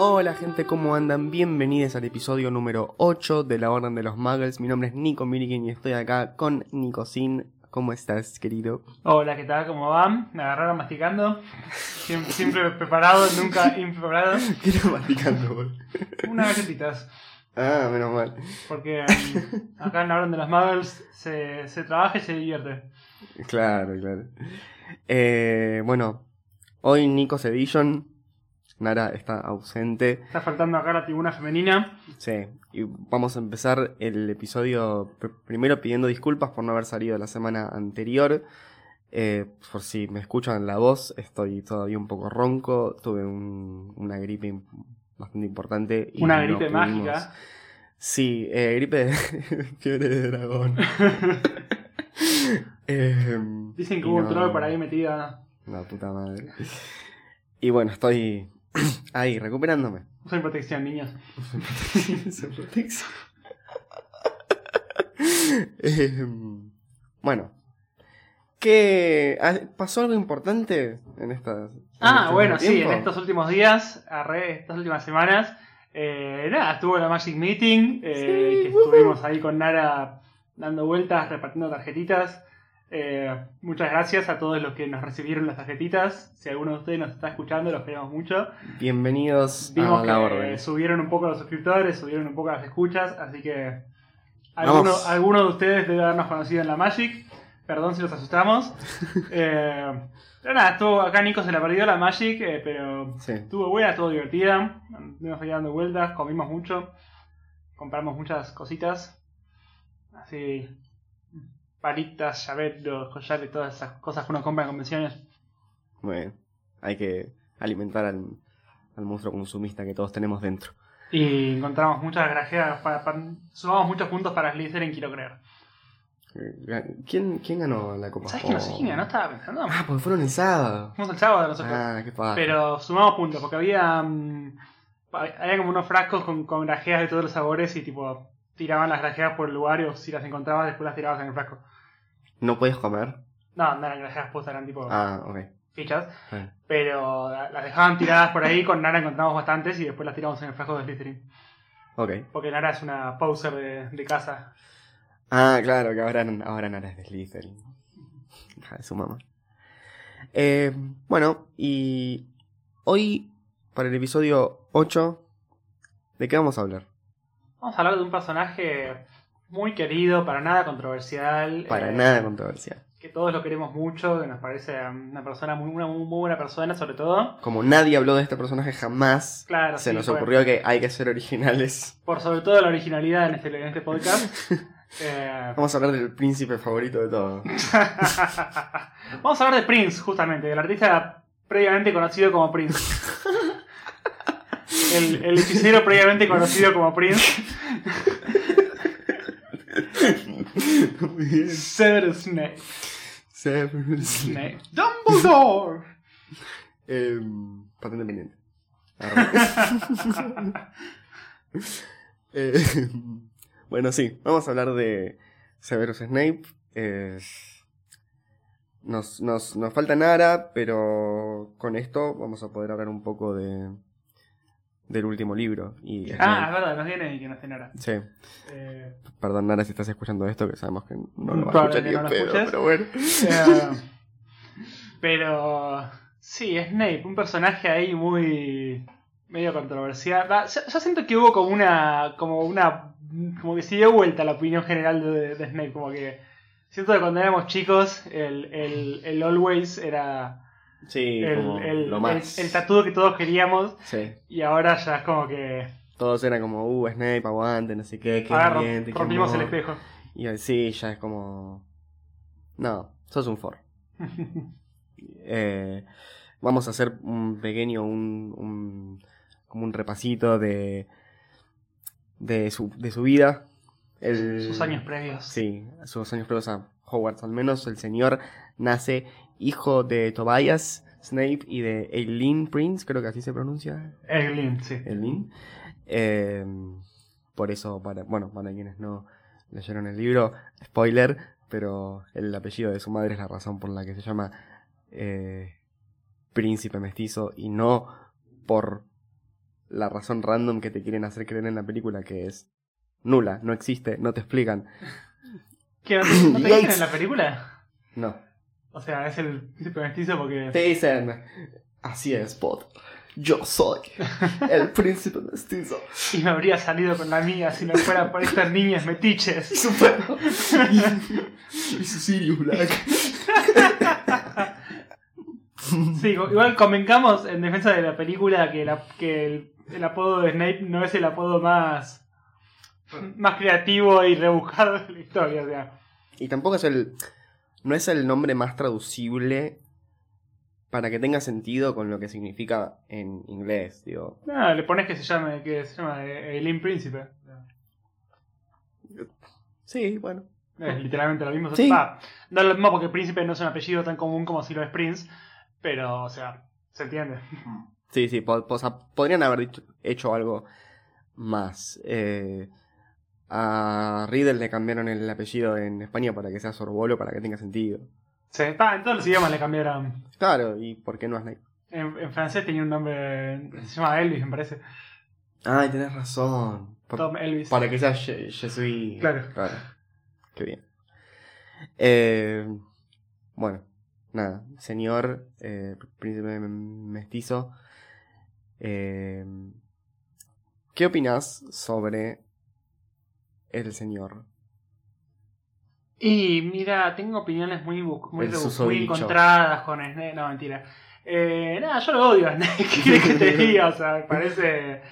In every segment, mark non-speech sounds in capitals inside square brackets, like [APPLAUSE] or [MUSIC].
Hola gente, ¿cómo andan? Bienvenidos al episodio número 8 de la Orden de los Muggles. Mi nombre es Nico Milikin y estoy acá con Nico Sin. ¿Cómo estás, querido? Hola, ¿qué tal? ¿Cómo van? Me agarraron masticando. Siempre, siempre preparado, nunca [LAUGHS] impreparado. ¿Qué estás masticando, bol? Unas galletitas. Ah, menos mal. Porque mm, acá en la Orden de los Muggles se, se trabaja y se divierte. Claro, claro. Eh, bueno, hoy Nico's Edition. Nara está ausente. Está faltando acá la tribuna femenina. Sí, y vamos a empezar el episodio pr- primero pidiendo disculpas por no haber salido la semana anterior. Eh, por si me escuchan la voz, estoy todavía un poco ronco. Tuve un- una gripe bastante importante. y Una no gripe pudimos- mágica. Sí, eh, gripe de [LAUGHS] fiebre de dragón. [LAUGHS] Eh, Dicen que hubo un troll por ahí metida. La puta madre. Y bueno, estoy [CLEARS THROAT] ahí recuperándome. Usen protección, niños. Usa protección. [LAUGHS] Eh, [LAUGHS] bueno. ¿Qué ah, pasó algo importante en estas? en Ah, este bueno, sí, en estos últimos días, arre, estas últimas semanas, eh, nada, estuvo la Magic Meeting, eh, Sí, que estuvimos ahí con Nara dando vueltas, repartiendo tarjetitas. Eh, muchas gracias a todos los que nos recibieron las tarjetitas. Si alguno de ustedes nos está escuchando, los queremos mucho. Bienvenidos Vimos a que la orden. subieron un poco los suscriptores, subieron un poco las escuchas, así que alguno, alguno de ustedes debe habernos conocido en la Magic. Perdón si los asustamos. [LAUGHS] Eh, pero nada, estuvo acá Nico se la perdió la Magic, eh, pero Sí. estuvo buena, estuvo divertida. Nos ahí dando vueltas, comimos mucho, compramos muchas cositas. Así, palitas, llaveros, collares, todas esas cosas que uno compra en convenciones. Bien. Hay que alimentar al, al monstruo consumista que todos tenemos dentro. Y encontramos muchas grajeas, para, para- sumamos muchos puntos para Slytherin, quiero creer. Eh, ¿Quién, quién ganó la copa? ¿Sabes que no sé quién ganó? Estaba pensando. Ah, porque fueron el sábado. Fuimos el sábado nosotros. Ah, qué padre. Pero sumamos puntos, porque había. mm, había como unos frascos con, con grajeas de todos los sabores y tipo. Tiraban las grajeas por el lugar y si las encontrabas después las tirabas en el frasco. ¿No puedes comer? No, no eran grajeas puestas, eran tipo Ah, ok. fichas. Ah. Pero la- las dejaban tiradas por ahí, con Nara encontramos bastantes y después las tiramos en el frasco de Slytherin. Ok. Porque Nara es una poser de, de casa. Ah, claro, que ahora, ahora Nara es de Slytherin. De su mamá. Eh, bueno, y hoy, para el episodio 8, ¿de qué vamos a hablar? Vamos a hablar de un personaje muy querido, para nada controversial. Para eh, nada controversial. Que todos lo queremos mucho, que nos parece una persona muy, una muy, buena persona, sobre todo. Como nadie habló de este personaje jamás, Claro, se sí, nos ocurrió que hay que ser originales. Por sobre todo la originalidad en este, en este podcast. Eh, [LAUGHS] Vamos a hablar del príncipe favorito de todos. [LAUGHS] Vamos a hablar de Prince, justamente, del artista previamente conocido como Prince. [LAUGHS] El, el hechicero previamente conocido como Prince, Muy bien. Severus Snape. Severus Snape. Dumbledore. Eh, patente pendiente. [LAUGHS] Eh, bueno, sí, vamos a hablar de Severus Snape. Eh, nos, nos, nos falta Nara, pero con esto vamos a poder hablar un poco de del último libro. Y Ah, es verdad, nos viene y que nos tenora. Sí, Eh, perdón Nara si estás escuchando esto, que sabemos que no lo va a escuchar ni no pedo, pero bueno. eh, pero sí, Snape, un personaje ahí muy medio controversial. Yo, yo siento que hubo como una, como una, como que se dio vuelta la opinión general de, de Snape, como que siento que cuando éramos chicos el, el, el Always era Sí, como el, el, lo más. el, el tatuo que todos queríamos Sí. y ahora ya es como que Todos eran como, uh, Snape, aguante, no sé qué, qué ahora qué rompimos el espejo. Y así ya es como. No, sos un for. [LAUGHS] Eh, vamos a hacer un pequeño, un, un- como un repasito de, de, su, de su vida. El- Sus años previos. Sí, sus años previos a Hogwarts. Al menos el señor nace hijo de Tobias Snape y de Eileen Prince, creo que así se pronuncia. Eglin, sí. Eileen. Eh, por eso, para, bueno, para quienes no leyeron el libro, spoiler, pero el apellido de su madre es la razón por la que se llama eh, príncipe mestizo y no por la razón random que te quieren hacer creer en la película, que es nula, no existe, no te explican. ¿Qué no te, dicen en la película? No. O sea, es el príncipe mestizo porque. Te dicen, así es, Pot. Yo soy el [LAUGHS] príncipe mestizo. Y me habría salido con la mía si no fuera por estas niñas metiches. Super. y su Sirius Black. [LAUGHS] Sí, igual convencamos en defensa de la película que, la- que el, el apodo de Snape no es el apodo más, más creativo y rebuscado de la historia. O sea, Y tampoco es el. No es el nombre más traducible para que tenga sentido con lo que significa en inglés, digo. no, le pones que se llame, que se llama eh, Eileen Príncipe. Sí, bueno. Es literalmente lo mismo. Sí. Va, no es lo mismo porque Príncipe no es un apellido tan común como si lo es Prince, pero, o sea, se entiende. Sí, sí, po- po- podrían haber hecho algo más. Eh, a Riddle le cambiaron el apellido en España para que sea Sorbolo, para que tenga sentido. Sí, va, en todos los idiomas le cambiaron. Claro, ¿y por qué no a Snape? En, en francés tenía un nombre, se llama Elvis, me parece. Ay, tenés razón. Tom Elvis. para que sea Je, Je suis- Claro. Qué bien. Eh, bueno, nada. Señor eh, príncipe mestizo. eh, ¿Qué opinas sobre el señor? Y mira, tengo opiniones muy, muy, muy encontradas con Snape. No, mentira. Eh, nada, yo lo odio a. ¿Qué que te diga? O sea, me parece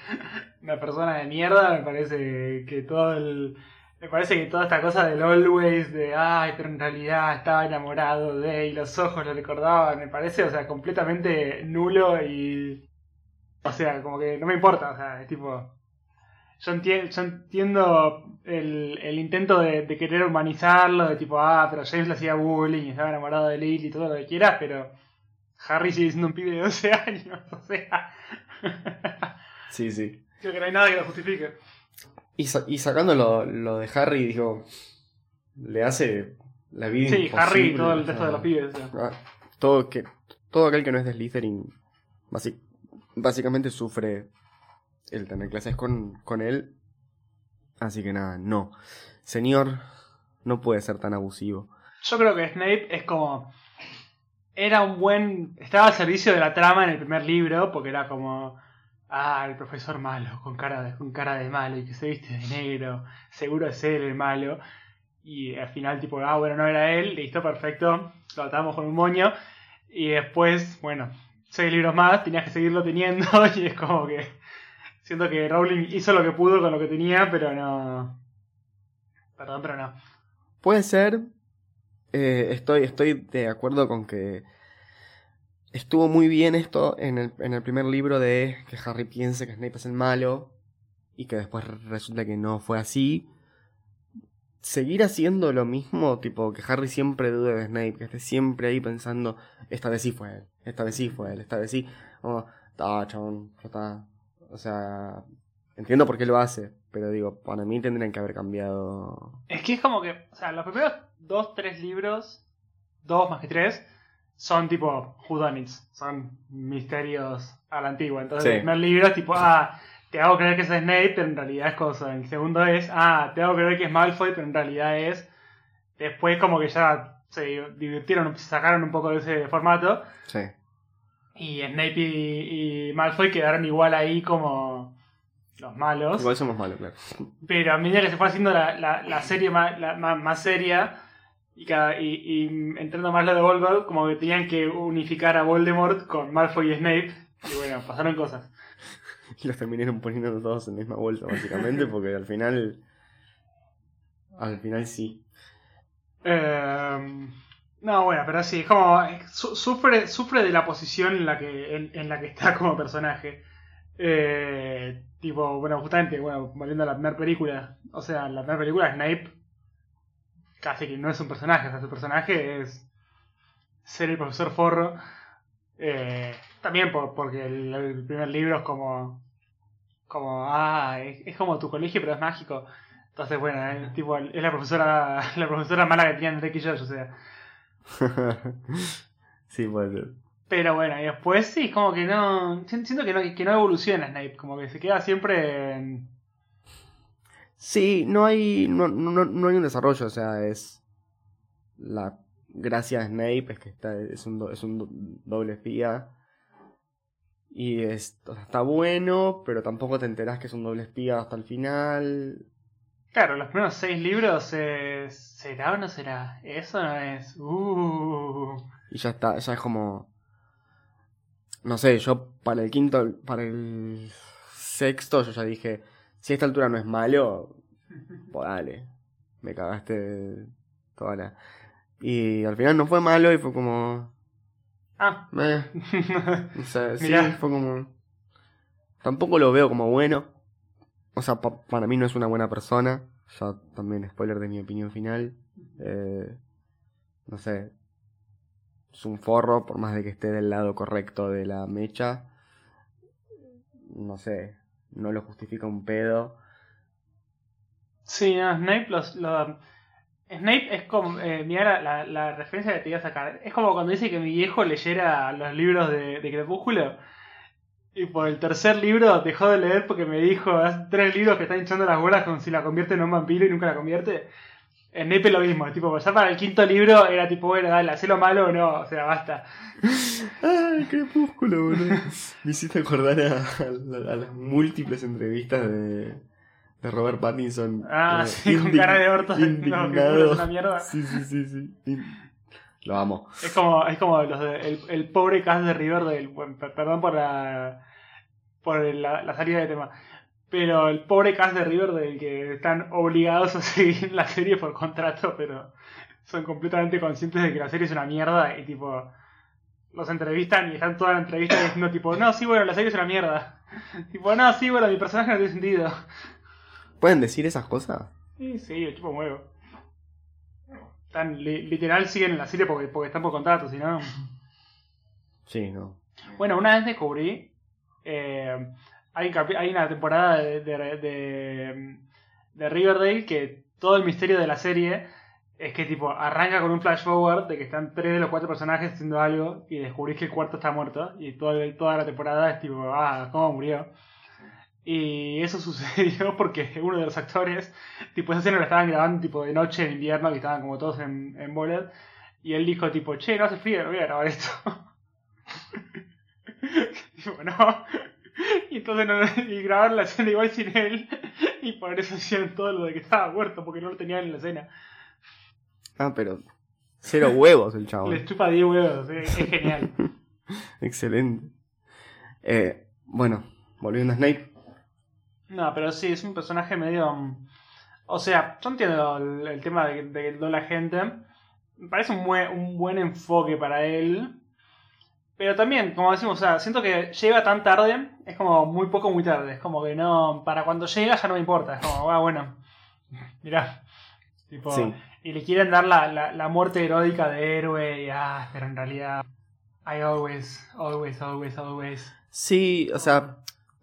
una persona de mierda. Me parece que todo el. Me parece que toda esta cosa del always, de ay, pero en realidad estaba enamorado de y los ojos lo recordaban, me parece, o sea, completamente nulo y. O sea, como que no me importa, o sea, es tipo. Yo entiendo, yo entiendo el, el intento de, de querer humanizarlo, de tipo, ah, pero James le hacía bullying, estaba enamorado de Lily y todo lo que quieras, pero Harry sigue siendo un pibe de 12 [LAUGHS] años, o sea, Sí, sí. creo que no hay nada que lo justifique. Y, sa- y sacando lo, lo de Harry, digo, le hace la vida Sí, Harry y todo el resto de los pibes. o sea. ah, todo, que, todo aquel que no es de Slytherin básicamente sufre el tener clases con, con él. Así que nada, no. Señor, no puede ser tan abusivo. Yo creo que Snape es como. Era un buen. Estaba al servicio de la trama en el primer libro, porque era como. Ah, el profesor malo, con cara de, con cara de malo y que se viste de negro. Seguro es él el malo. Y al final, tipo, ah, bueno, no era él, listo, perfecto. Lo atamos con un moño. Y después, bueno, seis libros más, tenías que seguirlo teniendo. [LAUGHS] Y es como que. Siento que Rowling hizo lo que pudo con lo que tenía, pero no. Perdón, pero no. Puede ser. eh, estoy, estoy de acuerdo con que estuvo muy bien esto en el, en el primer libro de que Harry piense que Snape es el malo y que después resulta que no fue así. Seguir haciendo lo mismo, tipo que Harry siempre dude de Snape, que esté siempre ahí pensando, esta vez sí fue él, esta vez sí fue él, esta vez sí. Como, está, chabón, ya está. O sea, entiendo por qué lo hace, pero digo, para mí tendrían que haber cambiado Es que es como que, o sea, los primeros dos, tres libros, dos más que tres, son tipo whodunits, son misterios a la antigua. Entonces Sí. el primer libro es tipo, ah, te hago creer que es Snape, pero en realidad es cosa. El segundo es, ah, te hago creer que es Malfoy, pero en realidad es... Después como que ya se divirtieron, sacaron un poco de ese formato. Sí. Y Snape y, y Malfoy quedaron igual ahí como los malos. Igual somos malos, claro. Pero a medida que se fue haciendo la, la, la serie más, la- más, más seria y, cada, y, y entrando más lo de Voldemort, como que tenían que unificar a Voldemort con Malfoy y Snape. Y bueno, pasaron cosas. Y [LAUGHS] los terminaron poniendo todos en la misma bolsa, básicamente, [LAUGHS] porque al final. Al final sí. Eh, no, bueno, pero sí, es como. su- sufre, sufre de la posición en la que, en, en la que está como personaje. Eh, tipo, bueno, justamente, bueno, volviendo a la primera película. O sea, la primera película, Snape casi que no es un personaje, o sea, su personaje es ser el profesor Forro. Eh, también por, porque el, el primer libro es como. Como, ah, es, es como tu colegio, pero es mágico. Entonces, bueno, es, tipo, es la profesora [LAUGHS] la profesora mala que tenían Drake y Josh, o sea. [LAUGHS] sí, puede ser. Pero bueno, y después sí, como que no. Siento que no, que no evoluciona Snape, como que se queda siempre en. Sí, no hay. No, no, no hay un desarrollo, o sea, es. La gracia de Snape es que está, es, un, do- es un do- doble espía. Y es, o sea, está bueno, pero tampoco te enterás que es un doble espía hasta el final. Claro, los primeros seis libros, eh, ¿será o no será? Eso no es. Uh. Y ya está, ya es como. No sé, yo para el quinto, para el sexto, yo ya dije, si a esta altura no es malo, [LAUGHS] pues dale, me cagaste toda la... Y al final no fue malo y fue como... Ah. meh, [LAUGHS] o sea, sí, fue como... Tampoco lo veo como bueno. O sea, pa- para mí no es una buena persona. Ya también spoiler de mi opinión final. Eh, no sé. Es un forro, por más de que esté del lado correcto de la mecha. No sé. No lo justifica un pedo. Sí, no, Snape los, lo- Snape es como. Eh, mira la, la, la referencia que te iba a sacar. Es como cuando dice que mi viejo leyera los libros de, de Crepúsculo. Y por el tercer libro dejó de leer porque me dijo: "Haz tres libros que están hinchando las bolas como si la convierte en un vampiro y nunca la convierte. Snape es lo mismo, tipo, ya para el quinto libro era tipo, bueno, dale, hacelo malo o no, o sea, basta. ¡Ay, crepúsculo, boludo! Me hiciste acordar a, a- a las múltiples entrevistas de, de Robert Pattinson. Ah, eh, sí, con cara de orto. [LAUGHS] No, que indignado. es una mierda. Sí, sí, sí, sí. In- Lo amo. Es como, es como los de- el, el pobre cast de Riverdale. Bueno, per- perdón por la por la, la salida de tema. Pero el pobre cast de Riverdale que están obligados a [LAUGHS] seguir la serie por contrato, pero son completamente conscientes de que la serie es una mierda y tipo los entrevistan y están toda la entrevista diciendo tipo, no, sí, bueno, la serie es una mierda. [LAUGHS] Tipo, no, sí, bueno, mi personaje no tiene sentido. ¿Pueden decir esas cosas? Sí, sí, el tipo muevo. Tan li- literal siguen en la serie porque, porque están por contrato, si no. Sí, no. Bueno, una vez descubrí. eh, hay, hay una temporada de, de, de, de Riverdale que todo el misterio de la serie es que tipo arranca con un flash forward de que están tres de los cuatro personajes haciendo algo y descubrís que el cuarto está muerto y todo toda la temporada es tipo, ah, ¿cómo murió? Y eso [LAUGHS] sucedió porque uno de los actores, tipo, esa escena la estaban grabando tipo de noche en invierno, que estaban como todos en, en bolas, y él dijo tipo, che, no hace frío, no voy a grabar esto. [LAUGHS] tipo, no. Y entonces no, [LAUGHS] y grabaron la escena igual sin él, y por eso hacían todo lo de que estaba muerto, porque no lo tenían en la escena. Ah, pero. Cero huevos el chabón. chupa 10 huevos, es, es genial. Excelente. Eh, bueno, volviendo a Snape. No, pero sí, es un personaje medio. mm, O sea, yo entiendo el, el tema de, de toda la gente. Me parece un buen, un buen enfoque para él. Pero también, como decimos, o sea, siento que llega tan tarde, es como muy poco, muy tarde. Es como que no. Para cuando llega ya no me importa. Es como, ah, bueno. [LAUGHS] Mirá. Tipo, Sí. Y le quieren dar la, la, la muerte heroica de héroe. Y, ah, pero en realidad. I always, always, always, always. Sí, o sea,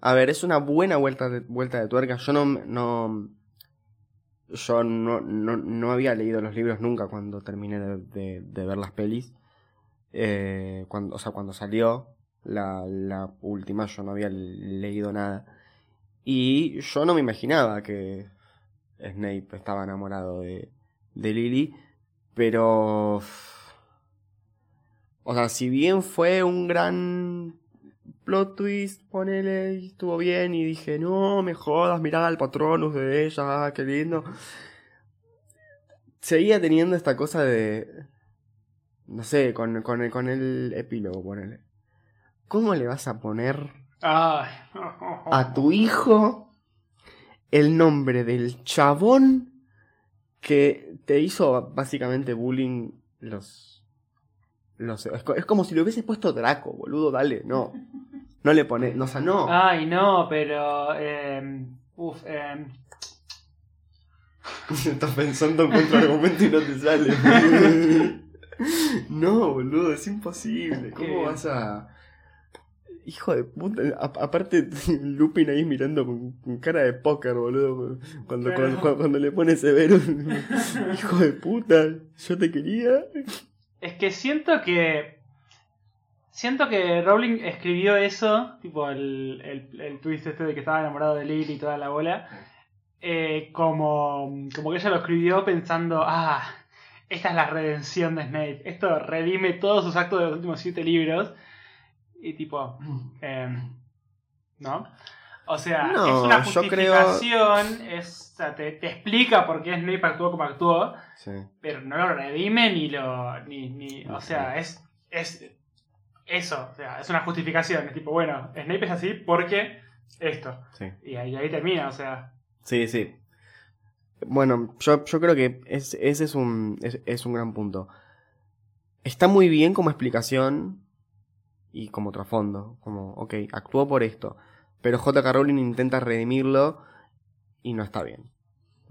a ver, es una buena vuelta de, vuelta de tuerca. Yo no, no yo no, no, no había leído los libros nunca cuando terminé de, ver las pelis. Eh, cuando, o sea, cuando salió la, la última yo no había leído nada. Y yo no me imaginaba que Snape estaba enamorado de, de Lily. Pero... O sea, si bien fue un gran plot twist, ponele, y estuvo bien, y dije, no, me jodas, mirá al patronus de ella, ah, qué lindo. Seguía teniendo esta cosa de, no sé, con, con, el, con el epílogo, ponele. ¿Cómo le vas a poner a tu hijo el nombre del chabón que te hizo básicamente bullying los... los es como si le hubieses puesto Draco, boludo, dale, no. [LAUGHS] No le pones, no, o sea, no. Ay, no, pero. Eh, uf, [LAUGHS] eh, Estás pensando en contraargumento y no te sale. [LAUGHS] no, boludo, es imposible. ¿Cómo vas a.? Hijo de puta. A- aparte, [LAUGHS] Lupin ahí mirando con, cara de póker, boludo. Cuando, cuando, cuando- cuando le pone severo. Hijo de puta, yo te quería. Es que siento que. Siento que Rowling escribió eso, tipo el, el, el twist este de que estaba enamorado de Lily y toda la bola, eh, como, como que ella lo escribió pensando, ah, esta es la redención de Snape, esto redime todos sus actos de los últimos siete libros, y tipo, eh, ¿no? O sea, No, es una creo- justificación, es, o sea, te, te explica por qué Snape actuó como actuó, Sí. pero no lo redime ni lo. Ni, ni, o sea, es, es eso. O sea, es una justificación. Es tipo, bueno, Snape es así porque esto. Sí. Y ahí, ahí termina, o sea. Sí, sí. Bueno, yo, yo creo que es- ese es un, es, es un gran punto. Está muy bien como explicación y como trasfondo. Como, ok, actuó por esto. Pero J.K. Rowling intenta redimirlo y no está bien.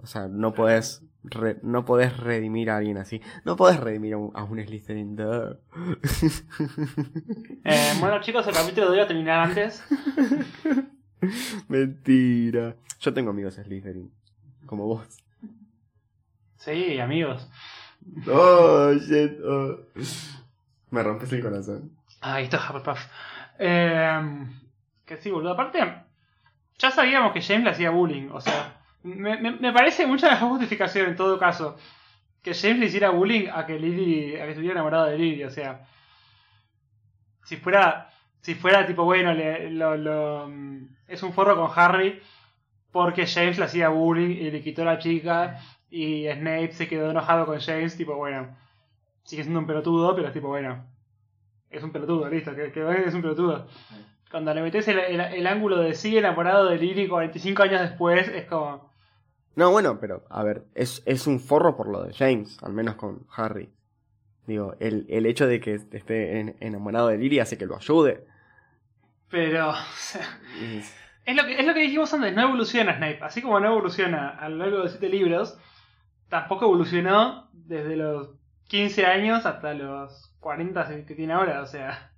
O sea, no podés, re- no podés redimir a alguien así. No podés redimir a un, a un Slytherin. [LAUGHS] Eh, bueno, chicos, el capítulo de hoy va a terminar antes. [LAUGHS] Mentira. Yo tengo amigos Slytherin. Como vos. Sí, amigos. Oh, shit. oh. Me rompes el corazón. Ahí está Hufflepuff. Eh, que sí, boludo. Aparte, ya sabíamos que James le hacía bullying. O sea, me, me- me parece mucha mejor [LAUGHS] justificación en todo caso que James le hiciera bullying a que Lily, a que estuviera enamorado de Lily. O sea, si fuera, si fuera tipo, bueno, le- lo- lo, mm, es un forro con Harry porque James le hacía bullying y le quitó a la chica y Snape se quedó enojado con James, tipo, bueno, sigue siendo un pelotudo, pero es tipo, bueno, es un pelotudo, listo, que, que es un pelotudo. Cuando le metes el, el- el ángulo de sigue enamorado de Lily 45 años después, es como... No, bueno, pero a ver, es, es un forro por lo de James, al menos con Harry. Digo, el, el hecho de que esté en- enamorado de Lily hace que lo ayude. Pero... [LAUGHS] o sea, Y- es, lo que, es lo que dijimos antes, no evoluciona Snape. Así como no evoluciona a lo largo de 7 libros, tampoco evolucionó desde los 15 años hasta los 40 que tiene ahora, o sea...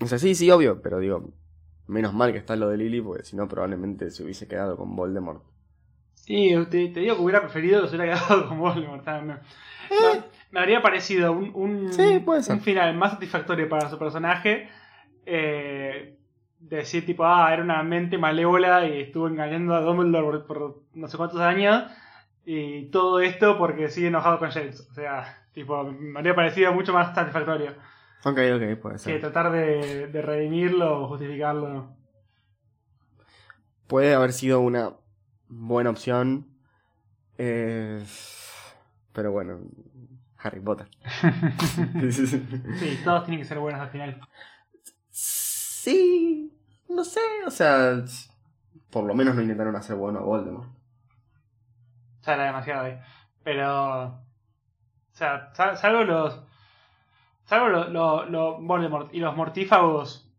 O sea, sí, sí, obvio, pero digo, menos mal que está lo de Lily, porque si no probablemente se hubiese quedado con Voldemort. Sí, te, te digo que hubiera preferido que se hubiera quedado [LAUGHS] con Voldemort también. Me, me habría parecido un, un, Sí, puede ser. un final más satisfactorio para su personaje. eh, decir, tipo, ah, era una mente malévola y estuvo engañando a Dumbledore por, por no sé cuántos años. Y todo esto porque sigue enojado con James. O sea, tipo, me habría parecido mucho más satisfactorio Ok, ok, puede que ser. tratar de, de redimirlo o justificarlo. Puede haber sido una buena opción. eh, pero bueno, Harry Potter. [LAUGHS] Sí, todos tienen que ser buenos al final. Sí, no sé, o sea, por lo menos no intentaron hacer bueno a Voldemort. Ya era demasiado ahí. Pero. O sea, sal- salvo los. Salvo los lo, lo Voldemort y los mortífagos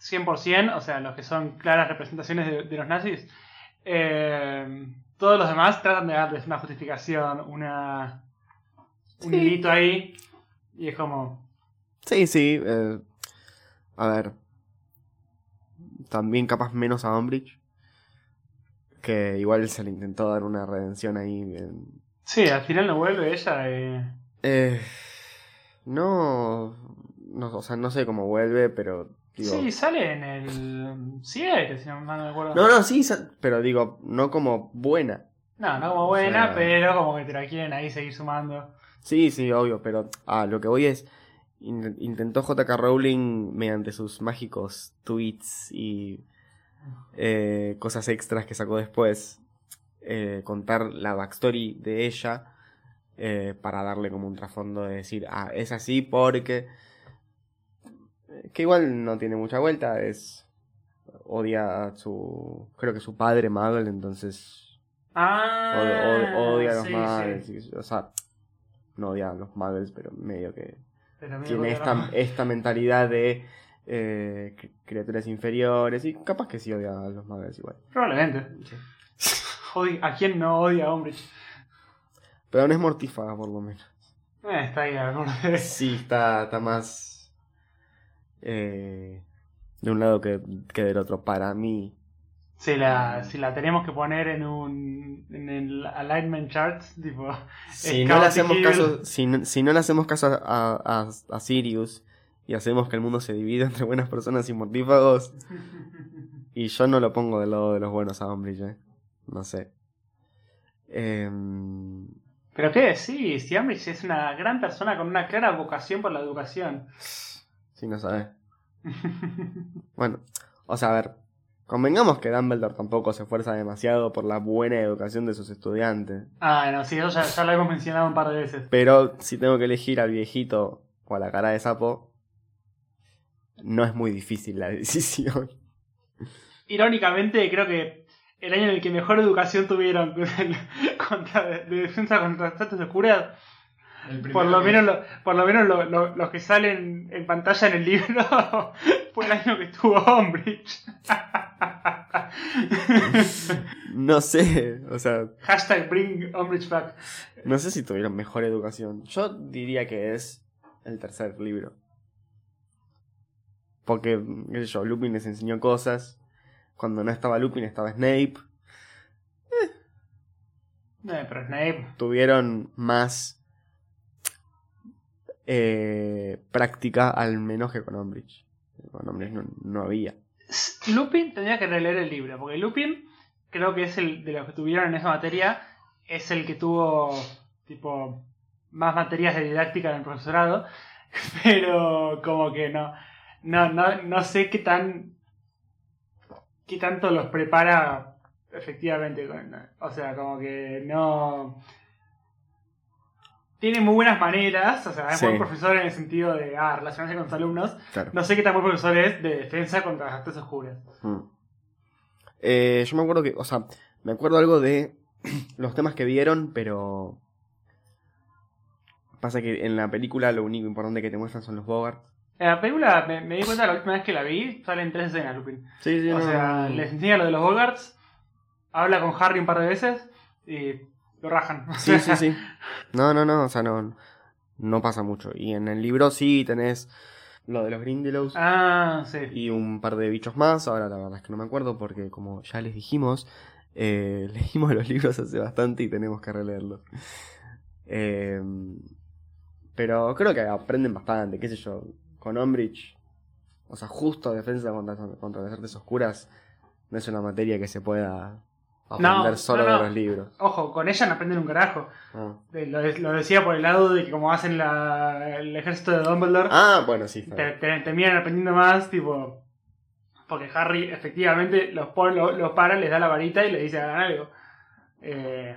100%, o sea, los que son claras representaciones de, de los nazis, eh, todos los demás tratan de darles una justificación, una. Un Sí. hilito ahí. Y es como. Sí, sí, eh, a ver, también capaz menos a Umbridge, que igual se le intentó dar una redención ahí. en- Sí, al final no vuelve ella. eh. Eh, no, no, o sea, no sé cómo vuelve, pero digo... Sí, sale en el 7, si no me acuerdo. No, no, sí, pero digo, no como buena. No, no como buena, O sea- pero como que te la quieren ahí seguir sumando. Sí, sí, obvio, pero ah, lo que voy es, in- intentó JK Rowling mediante sus mágicos tweets y eh, cosas extras que sacó después, eh, contar la backstory de ella eh, para darle como un trasfondo de decir, ah, es así porque... Que igual no tiene mucha vuelta, es... Odia a su... Creo que su padre Muggle, entonces Ah, Od- od- odia a los sí, muggles. sí. O sea, no odia a los muggles, pero medio que Pero tiene esta, esta mentalidad de eh, cri- criaturas inferiores y capaz que sí odia a los muggles igual. Probablemente. Odi- ¿A quién no odia a Umbridge? Pero no es mortífaga por lo menos. Eh, está ahí. Sí, está, está más eh, de un lado que, que del otro para mí. Si la, si la tenemos que poner en un en el alignment chart, tipo, Si no, le hacemos caso, si, no, si no le hacemos caso a, a, a Sirius y hacemos que el mundo se divida entre buenas personas y mortífagos. [LAUGHS] Y yo no lo pongo del lado de los buenos a Umbridge, ¿eh? No sé. Em, Pero qué decís, si Umbridge es una gran persona con una clara vocación por la educación. Sí, no sabes. Bueno, o sea, a ver, convengamos que Dumbledore tampoco se esfuerza demasiado por la buena educación de sus estudiantes. Ah, no, sí, eso ya, ya lo hemos mencionado un par de veces. Pero si tengo que elegir al viejito o a la cara de sapo, no es muy difícil la [LAUGHS] decisión. Irónicamente, creo que el año en el que mejor educación tuvieron [LAUGHS] contra, de, de defensa contra las artes oscuras, por lo que- menos, lo- por lo menos lo- lo- los que salen en pantalla en el libro, [LAUGHS] fue el año que estuvo Umbridge. [LAUGHS] No sé, o sea, Hashtag bring Umbridge back. no sé si tuvieron mejor educación. Yo diría que es el tercer libro. Porque, qué sé yo, Lupin les enseñó cosas. Cuando no estaba Lupin estaba Snape. Eh, pero Snape. Tuvieron más eh, práctica, al menos que con Umbridge. Con Umbridge no, no había. Lupin tendría que releer el libro, porque Lupin creo que es el de los que tuvieron en esa materia, es el que tuvo tipo más materias de didáctica en el profesorado, [LAUGHS] pero como que no, no, no, no sé qué tan qué tanto los prepara efectivamente, o sea, como que no tiene muy buenas maneras, o sea, es Sí. buen profesor en el sentido de ah, relacionarse con sus alumnos, Claro. no sé qué tan buen profesor es de defensa contra las artes oscuras. Mm. Eh, yo me acuerdo que, o sea, me acuerdo algo de [CLEARS THROAT] los temas que vieron, pero pasa que en la película lo único importante que te muestran son los Bogart. En la película me, me di cuenta la última vez que la vi, salen tres escenas, Lupin. Sí, sí, O no, sea, no. les enseña lo de los Bogarts, habla con Harry un par de veces y lo rajan. Sí, sí, sí. [LAUGHS] No, no, no, o sea, no, no pasa mucho. Y en el libro sí tenés lo de los Grindelows Ah, sí. y un par de bichos más. Ahora la verdad es que no me acuerdo porque como ya les dijimos, eh, [LAUGHS] leímos los libros hace bastante y tenemos que releerlos. Eh, pero creo que aprenden bastante, qué sé yo, con Umbridge. O sea, justo defensa contra, contra las artes oscuras no es una materia que se pueda aprender No, solo no, no. de los libros. Ojo, con ella no aprenden un carajo. Ah. Lo, de- lo decía por el lado de que como hacen la- el ejército de Dumbledore, Ah, bueno, sí. te- te- terminan aprendiendo más, tipo... Porque Harry efectivamente los, los, los para, les da la varita y le dice hagan algo. Eh,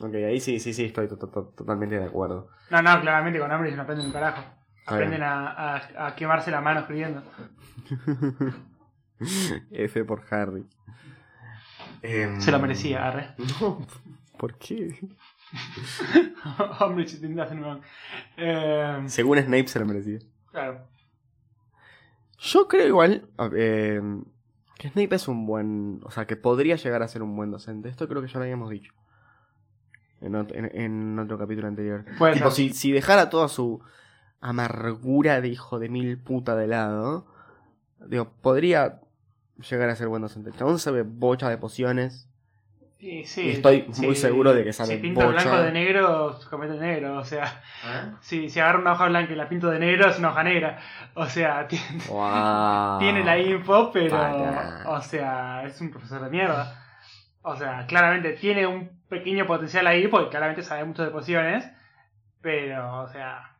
Ok, ahí sí, sí, sí, estoy to- to- to- totalmente de acuerdo. no, no, claramente con Umbridge no aprenden un carajo. Está Aprenden a- a quemarse la mano escribiendo. [LAUGHS] F por Harry. Em, Se lo merecía, arre. [LAUGHS] No, ¿por qué? [LAUGHS] Un... Eh, Según Snape se lo merecía. claro. Yo creo igual em, que Snape es un buen... O sea, que podría llegar a ser un buen docente. Esto creo que ya lo habíamos dicho. En, ot- en- en otro capítulo anterior. Puede Tipo, si, si dejara toda su amargura de hijo de mil puta de lado, digo, podría llegar a ser buen docente. El chabón sabe bocha de pociones. Y sí, Y estoy sí, muy seguro de que sabe Si pinta bocha. blanco de negro, se comete negro. O sea, si, si agarra una hoja blanca y la pinto de negro, es una hoja negra. O sea, [LAUGHS] tiene, Wow. tiene la info, pero. Para. O sea, es un profesor de mierda. O sea, claramente tiene un pequeño potencial ahí, porque claramente sabe mucho de pociones. Pero, o sea.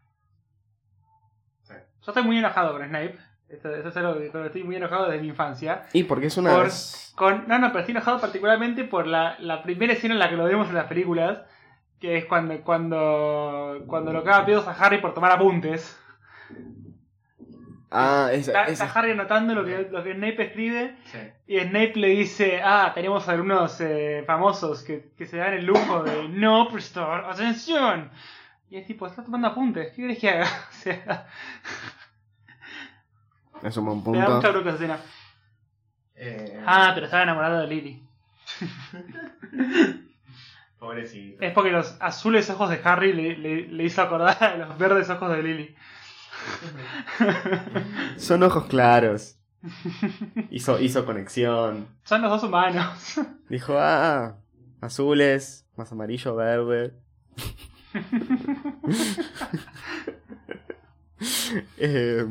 Sí. Yo estoy muy enojado con Snape. Esto, esto es algo que con lo que estoy muy enojado desde mi infancia. Y porque es una... Por- Con, no, no, pero estoy enojado particularmente por la, la primera escena en la que lo vemos en las películas, que es cuando, cuando, cuando lo caga pedos a Harry por tomar apuntes. Ah, esa, Está, esa- está Harry anotando lo que, lo que Snape escribe Sí. y Snape le dice, ah, tenemos alumnos eh, famosos que, que se dan el lujo de no prestar atención. Y es tipo, está tomando apuntes, ¿qué querés que haga? [LAUGHS] O sea, es un buen me da mucha punto. bronca esa escena. Eh, Ah, pero estaba enamorado de Lily. [LAUGHS] Pobrecito. Es porque los azules ojos de Harry le, le- le hizo acordar a los verdes ojos de Lily. [LAUGHS] Son ojos claros. Hizo, hizo conexión. Son los dos humanos. [LAUGHS] Dijo, ah, azules, más amarillo, verde. Eh,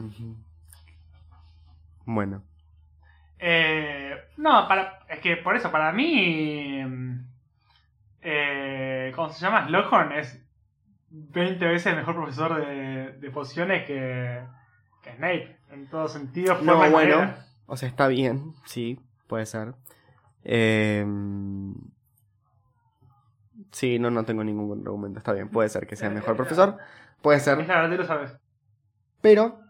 bueno, Eh, no, para, es que por eso, para mí. Eh, ¿Cómo se llama? Slughorn es 20 veces mejor profesor de, de pociones que, que Snape. En todo sentido, No, bueno. manera. o sea, está bien, sí, puede ser. Eh, sí, no, no tengo ningún argumento, está bien, puede ser que sea mejor profesor, puede Es ser, la verdad, lo sabes. pero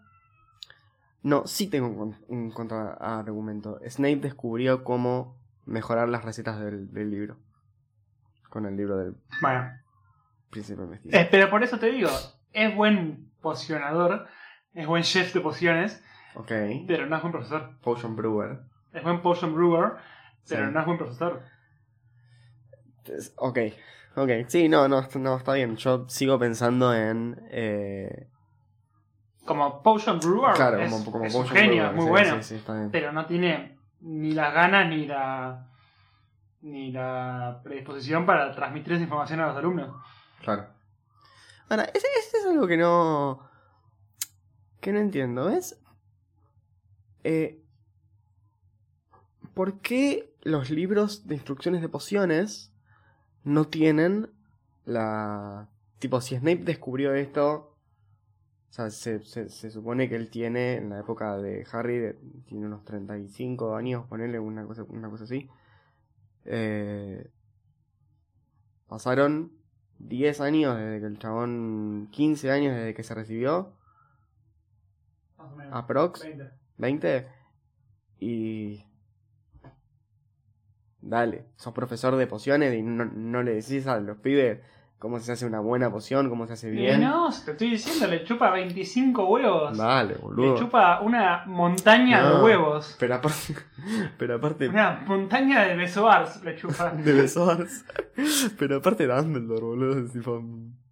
no, sí tengo un, con- un contraargumento. Snape descubrió cómo mejorar las recetas del, del libro, con el libro del Bueno, príncipe mestizo. eh, pero por eso te digo, es buen pocionador, es buen chef de pociones, Ok, pero no es buen profesor. Potion Brewer. Es buen potion brewer, pero Sí. no es buen profesor. Es- Ok, ok, sí, no, no, no, está bien. Yo sigo pensando en... eh, Como potion brewer, claro, es, como, como es un Potion genio, Brewer, es muy sí, bueno. Sí, sí, está bien. pero no tiene ni las ganas ni la ni la predisposición para transmitir esa información a los alumnos. Claro. Ahora, ese, ese es algo que no. que no entiendo, ¿ves? Eh, ¿Por qué los libros de instrucciones de pociones no tienen la. Tipo, si Snape descubrió esto. O sea, se, se- se supone que él tiene, en la época de Harry, de- tiene unos 35 años, ponerle una cosa, una cosa así. Eh, pasaron 10 años desde que el chabón. 15 años desde que se recibió. Más o menos. Aprox. 20. 20. Y. Dale, sos profesor de pociones y no, no le decís a los pibes cómo se hace una buena poción, cómo se hace Y bien. no, te estoy diciendo, le chupa 25 huevos. Dale, le boludo. chupa una montaña de huevos. Pero aparte. [LAUGHS] Pero aparte. Una montaña de besoars le chupa. [LAUGHS] De besors. Pero aparte Dumbledore, boludo. tipo,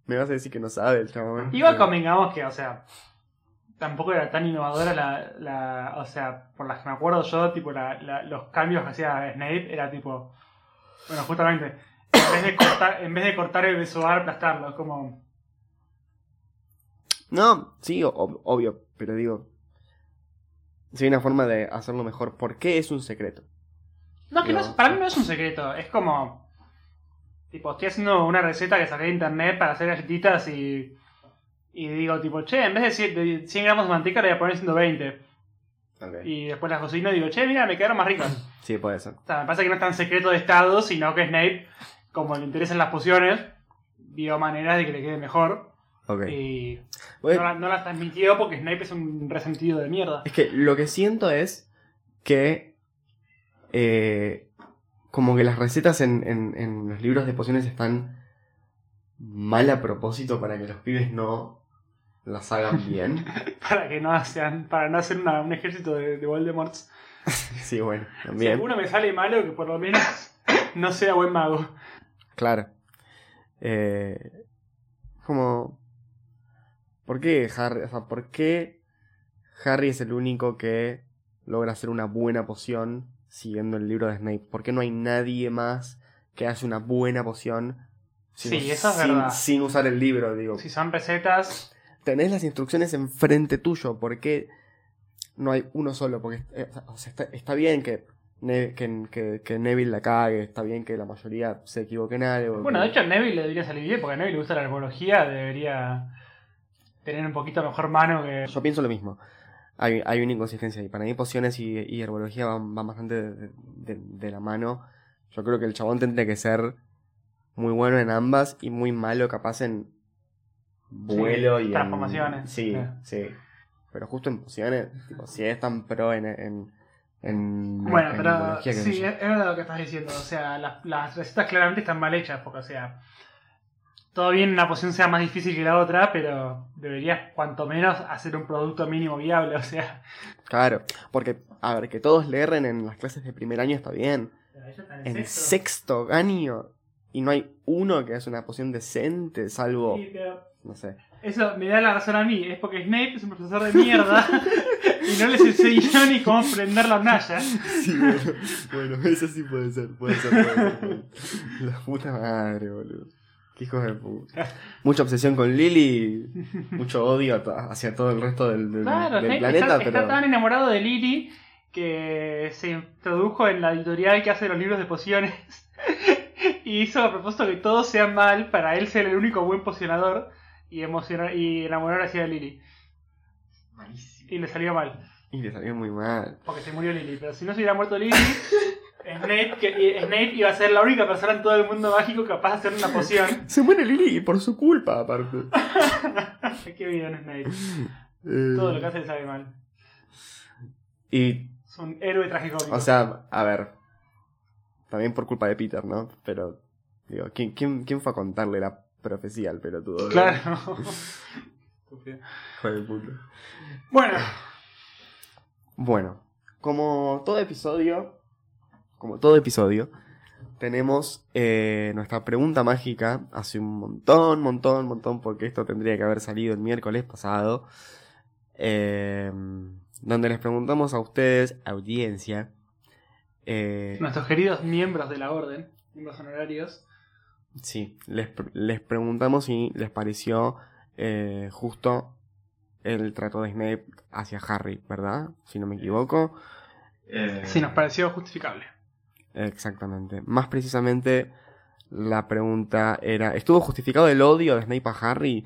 me vas a decir que no sabe el chabón. Igual Pero- convengamos que, o sea, tampoco era tan innovadora la, la o sea, por las que me acuerdo yo, tipo, la, la- los cambios que hacía Snape era tipo, bueno, justamente, en vez de cortar, en vez de cortar el besoar, aplastarlo, es como, No, sí, ob- obvio, pero digo. Si hay una forma de hacerlo mejor, ¿por qué es un secreto? no, que no es- para mí no es un secreto, es como, tipo, estoy haciendo una receta que saqué de internet para hacer galletitas y, y digo, tipo, che, en vez de 100, de 100 gramos de manteca le voy a poner 120. Y después las cocino y digo, che, mira, me quedaron más ricas. Sí, puede ser. O sea, me parece que no es tan secreto de estado, sino que Snape, como le interesan las pociones, vio maneras de que le quede mejor. Ok. Y Bueno, no, la- no las transmitió porque Snape es un resentido de mierda. Es que lo que siento es que. eh, como que las recetas en, en- en los libros de pociones están mal a propósito para que los pibes no las hagan [LAUGHS] bien. Para que no sean, para no hacer una- un ejército de, de Voldemorts. [LAUGHS] sí, bueno, Si también. alguno me sale malo, que por lo menos no sea buen mago. Claro. Eh, como. ¿Por qué Harry? O sea, ¿por qué Harry es el único que logra hacer una buena poción siguiendo el libro de Snape? ¿Por qué no hay nadie más que hace una buena poción sin, Sí, eso es sin- verdad. sin usar el libro? Digo, Si son recetas, tenés las instrucciones enfrente tuyo. ¿Por qué no hay uno solo? Porque eh, o sea, está, está bien que, que, que- que Neville la cague, está bien que la mayoría se equivoque en algo. bueno, que- de hecho a Neville le debería salir bien, porque a Neville le gusta la herbología, debería tener un poquito mejor mano que... Yo pienso lo mismo. Hay, hay una inconsistencia ahí. Para mí pociones y, y herbología van, van bastante de, de- de la mano. Yo creo que el chabón tendría que ser muy bueno en ambas y muy malo capaz en vuelo y en... transformaciones. Sí, Sí. sí. Pero justo en pociones, tipo, si es tan pro en... en, en Bueno, en pero sé sí, es es verdad lo que estás diciendo. O sea, las, las recetas claramente están mal hechas, porque, o sea, todo bien una poción sea más difícil que la otra, pero deberías, cuanto menos, hacer un producto mínimo viable. [LAUGHS] O sea, Claro, porque, a ver, que todos le erren en las clases de primer año está bien. En sexto año y no hay uno que hace una poción decente, salvo, Sí, pero no sé. eso me da la razón a mí. Es porque Snape es un profesor de mierda [LAUGHS] y no les enseñó ni cómo prender la hornalla. Sí, bueno, bueno, eso sí puede ser, puede ser, puede ser. puede ser. La puta madre, boludo. Qué hijos de puta. Mucha obsesión con Lily, mucho odio hacia todo el resto del, del- Claro, del planeta, está, pero está tan enamorado de Lily que se introdujo en la editorial que hace los libros de pociones [LAUGHS] y hizo a propósito que todos sean mal para él ser el único buen pocionador y emocionar y enamorar así de Lily. Malísimo. Y le salió mal, y le salió muy mal. porque se murió Lily. Pero si no se hubiera muerto Lily, [LAUGHS] Snape, que, Snape iba a ser la única persona en todo el mundo mágico capaz de hacer una poción. [LAUGHS] Se muere Lily por su culpa, aparte. [LAUGHS] Qué bien Snape. Eh, Todo lo que hace le sale mal. Y, Es un héroe tragicómico. o sea, a ver. También por culpa de Peter, ¿no? Pero, digo, ¿quién, quién, quién fue a contarle la profecía al pelotudo? claro. Puta. bueno, Bueno, como todo episodio, como todo episodio, tenemos eh, nuestra pregunta mágica hace un montón, montón, montón, porque esto tendría que haber salido el miércoles pasado, eh, donde les preguntamos a ustedes, audiencia, eh, nuestros queridos miembros de la orden, miembros honorarios, sí, les, les preguntamos si les pareció eh, justo el trato de Snape hacia Harry, ¿verdad? Si no me equivoco. Eh, si nos pareció justificable. Exactamente. Más precisamente, la pregunta era: ¿estuvo justificado el odio de Snape a Harry?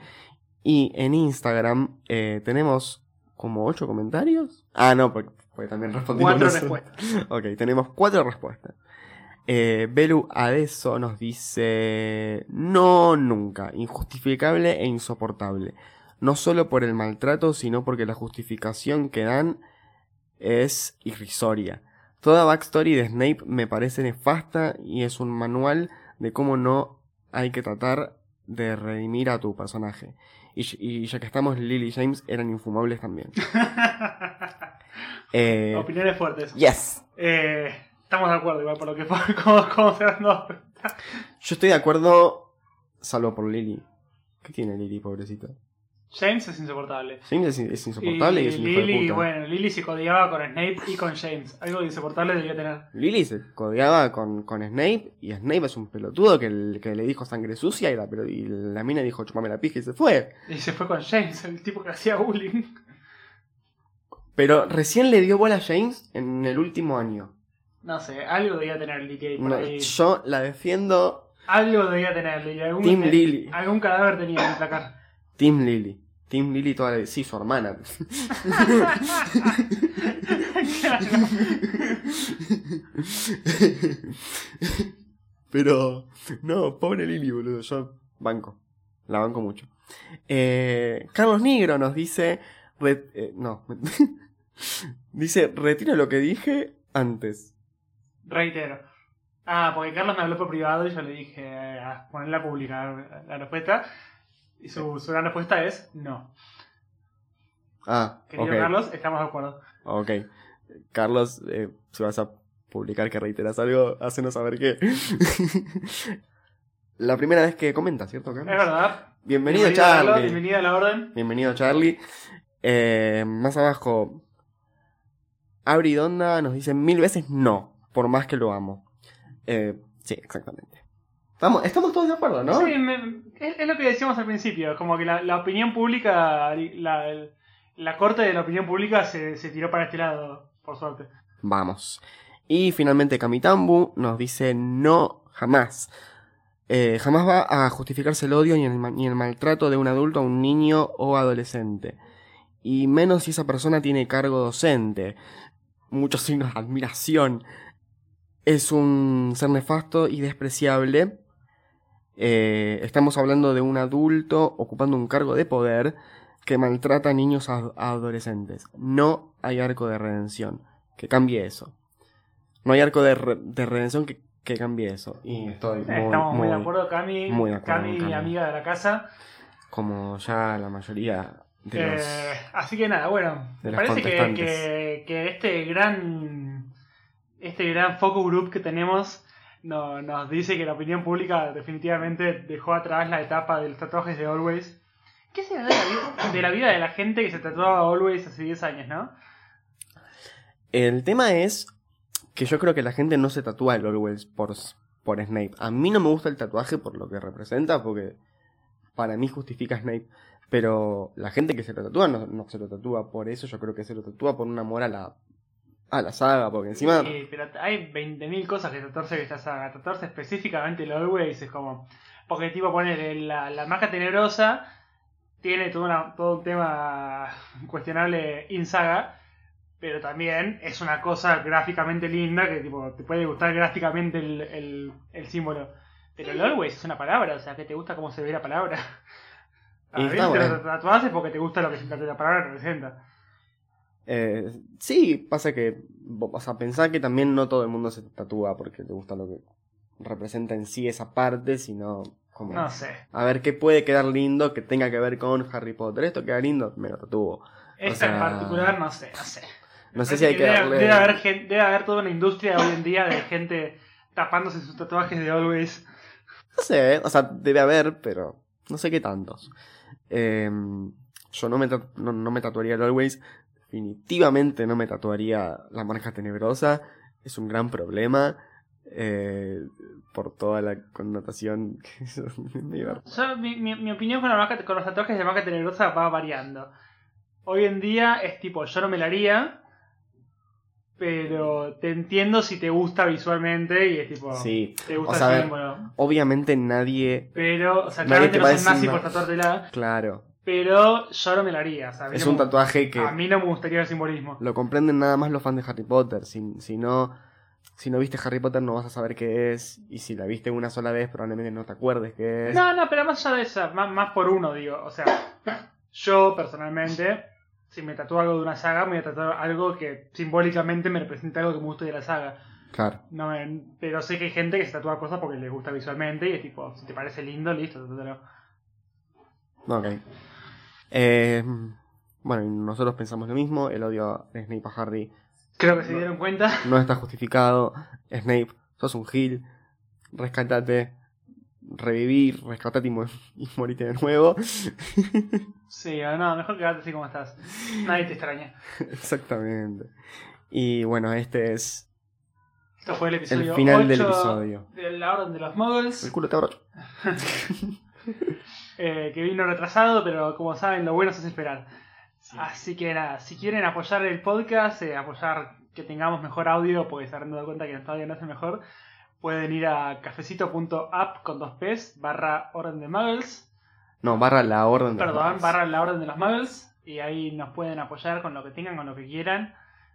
Y en Instagram eh, tenemos como ocho comentarios. Ah, no, porque, porque también respondimos. Cuatro respuestas. [LAUGHS] Ok, tenemos cuatro respuestas. Eh, Belu Adeso nos dice: No, nunca. Injustificable e insoportable. No solo por el maltrato, sino porque la justificación que dan es irrisoria. Toda backstory de Snape me parece nefasta y es un manual de cómo no hay que tratar de redimir a tu personaje. Y, y ya que estamos, Lily y James eran infumables también. [LAUGHS] Eh, Opiniones fuertes. yes. Eh, estamos de acuerdo, igual por lo que [LAUGHS] fue, cómo, cómo se cuenta. Yo estoy de acuerdo, salvo por Lily. ¿Qué tiene Lily, pobrecita? James es insoportable. James es, insoportable y, es un hijo de Lily, puta. bueno, Lily se codiaba con Snape y con James. Algo insoportable debía tener. Lily se codeaba con, con Snape y Snape es un pelotudo que, el- que le dijo sangre sucia y la, pero- y la mina dijo chupame la pija y se fue. Y se fue con James, el tipo que hacía bullying. Pero recién le dio bola a James en el último año. No sé, algo debía tener Lily por No, ahí. yo la defiendo Algo debía tener Lily. Algún, Team Lily. Algún cadáver tenía en el placar. Team Lily. Team Lily toda la... Sí, su hermana. [LAUGHS] Pero, no, pobre Lily, boludo. Yo banco. La banco mucho. Eh, Carlos Negro nos dice. re- eh, no. [LAUGHS] dice, retiro lo que dije antes. Reitero. Ah, porque Carlos me habló por privado y yo le dije a ponerla a publicar la respuesta. Y su, su gran respuesta es no. Ah, Querido ok. Carlos, estamos de acuerdo. Ok. Carlos, eh, si vas a publicar que reiteras algo, hácenos saber qué. [LAUGHS] la primera vez que comenta, ¿cierto, Es Carlos? verdad. Bienvenido, Bienvenido, Carlos, Charlie. Bienvenida a la orden. Bienvenido, Charlie. Eh, más abajo, Abridonda nos dice mil veces no, por más que lo amo. Eh, sí, exactamente. Estamos, estamos todos de acuerdo, ¿no? Sí, me- es, es lo que decíamos al principio. Como que la, la opinión pública, la, corte de la opinión pública se, se tiró para este lado, por suerte. Vamos. Y finalmente Kamitambu nos dice no jamás. Eh, jamás va a justificarse el odio ni el, ni el maltrato de un adulto a un niño o adolescente. Y menos si esa persona tiene cargo docente. Muchos signos de admiración. Es un ser nefasto y despreciable. Eh, estamos hablando de un adulto ocupando un cargo de poder que maltrata a niños a a adolescentes. No hay arco de redención que cambie eso. No hay arco de, re- de redención que, que cambie eso. Y estoy muy, Estamos muy, de acuerdo, Cami. muy de acuerdo Cami, Cami. amiga de la casa. como ya la mayoría de los... Eh, así que nada, bueno, me los parece que, que este gran este gran focus group que tenemos no- nos dice que la opinión pública definitivamente dejó atrás la etapa de los tatuajes de Always. ¿Qué será de la, vida, de la vida de la gente que se tatuaba Always hace 10 años, no? El tema es que yo creo que la gente no se tatúa el Always por, por Snape. A mí no me gusta el tatuaje por lo que representa, porque para mí justifica Snape. Pero la gente que se lo tatúa no, no se lo tatúa por eso, yo creo que se lo tatúa por un amor a la, a la saga, porque encima... Sí, pero hay 20.000 cosas que tatuarse de esta saga. Tatuarse específicamente el Always es como. Porque, tipo, poner la, la marca tenebrosa tiene todo, una- todo un tema cuestionable in saga. Pero también es una cosa gráficamente linda que, tipo, te puede gustar gráficamente el, el, el símbolo. Pero el Always es una palabra, o sea, que te gusta cómo se ve la palabra. A está te lo bueno. tatuás es porque te gusta lo que la palabra representa. Eh, sí, pasa que, o sea, pensar que también no todo el mundo se tatúa porque te gusta lo que representa en sí esa parte, sino como... No sé. A ver qué puede quedar lindo que tenga que ver con Harry Potter. Esto queda lindo, me lo tatúo. Esta en sea, particular, no sé, no sé. No sé si hay que debe, darle... debe haber debe haber toda una industria hoy en día de gente tapándose sus tatuajes de Always. No sé, o sea, debe haber, pero no sé qué tantos. Eh, yo no me, no, no me tatuaría el Always. Definitivamente no me tatuaría la marca tenebrosa. Es un gran problema. eh, por toda la connotación que [LAUGHS] eso Yo, mi, mi- mi opinión con, la marca- con los tatuajes de marca tenebrosa va variando. Hoy en día es tipo, yo no me la haría, pero te entiendo si te gusta visualmente y es tipo, Sí, te gusta o sea, el símbolo. obviamente nadie. Pero, o sea, claramente no decir por tatuártela, Claro, pero yo no me la haría. o sea, es no un tatuaje que A mí no me gustaría el simbolismo. lo comprenden nada más los fans de Harry Potter. Si, si no. Si no viste Harry Potter no vas a saber qué es. Y si la viste una sola vez probablemente no te acuerdes qué es. No, no, pero más allá de eso, más, más por uno, digo. O sea, yo personalmente, si me tatúo algo de una saga, me voy a tatuar algo que simbólicamente me representa algo que me guste de la saga. Claro. No pero sé que hay gente que se tatúa cosas porque les gusta visualmente y es tipo, si te parece lindo, listo, tatúatelo. Ok. Eh, bueno, y nosotros pensamos lo mismo. El odio de Snape a Harry Creo que se dieron cuenta. [LAUGHS] no está justificado. Snape, sos un gil. Rescatate. Revivir, rescatate y, mo- y morite de nuevo. [LAUGHS] Sí, no, mejor quedarte así como estás. Nadie te extraña. Exactamente. Y bueno, este es Esto fue el episodio el final del 8 episodio. de la Orden de los Muggles. El culo te abrocho. [LAUGHS] eh, que vino retrasado, pero como saben, lo bueno hace esperar. Sí. Así que nada, si quieren apoyar el podcast, eh, apoyar que tengamos mejor audio, porque se habrán dado cuenta que todavía no es el mejor, pueden ir a cafecito.app con dos P's barra orden de muggles, No, barra la orden de los perdón, magos. barra la orden de los muggles, y ahí nos pueden apoyar con lo que tengan, con lo que quieran.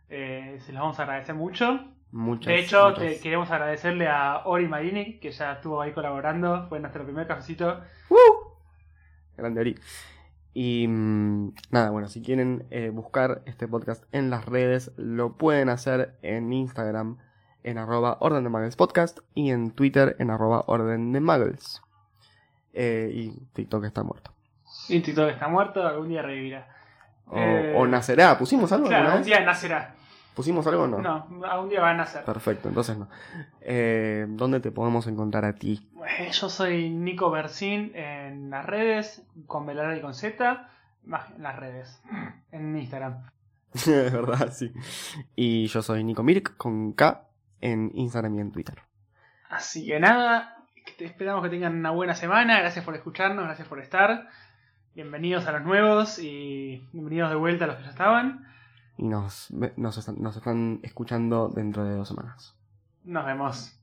Eh, se los vamos a agradecer mucho. Muchas, De hecho, muchas. te- queremos agradecerle a Ori Marini, que ya estuvo ahí colaborando, fue nuestro primer cafecito. Grande Ori. Y mm, nada, bueno, si quieren eh, buscar este podcast en las redes, lo pueden hacer en Instagram en arroba orden de muggles podcast y en Twitter en arroba orden de muggles. Eh, y TikTok está muerto. Y TikTok está muerto, algún día revivirá. O, Eh, o nacerá. ¿Pusimos algo Claro, algún día nacerá. ¿Pusimos algo o no? No, algún día va a nacer. Perfecto, entonces no. Eh, ¿Dónde te podemos encontrar a ti? Yo soy Nico Bersin en las redes, con Velara y con Z, más en las redes, en Instagram. [LAUGHS] Es verdad, sí. Y yo soy Nico Mirk con K en Instagram y en Twitter. Así que nada, esperamos que tengan una buena semana, gracias por escucharnos, gracias por estar. Bienvenidos a los nuevos y bienvenidos de vuelta a los que ya estaban. Y nos, nos, nos están escuchando dentro de dos semanas. Nos vemos.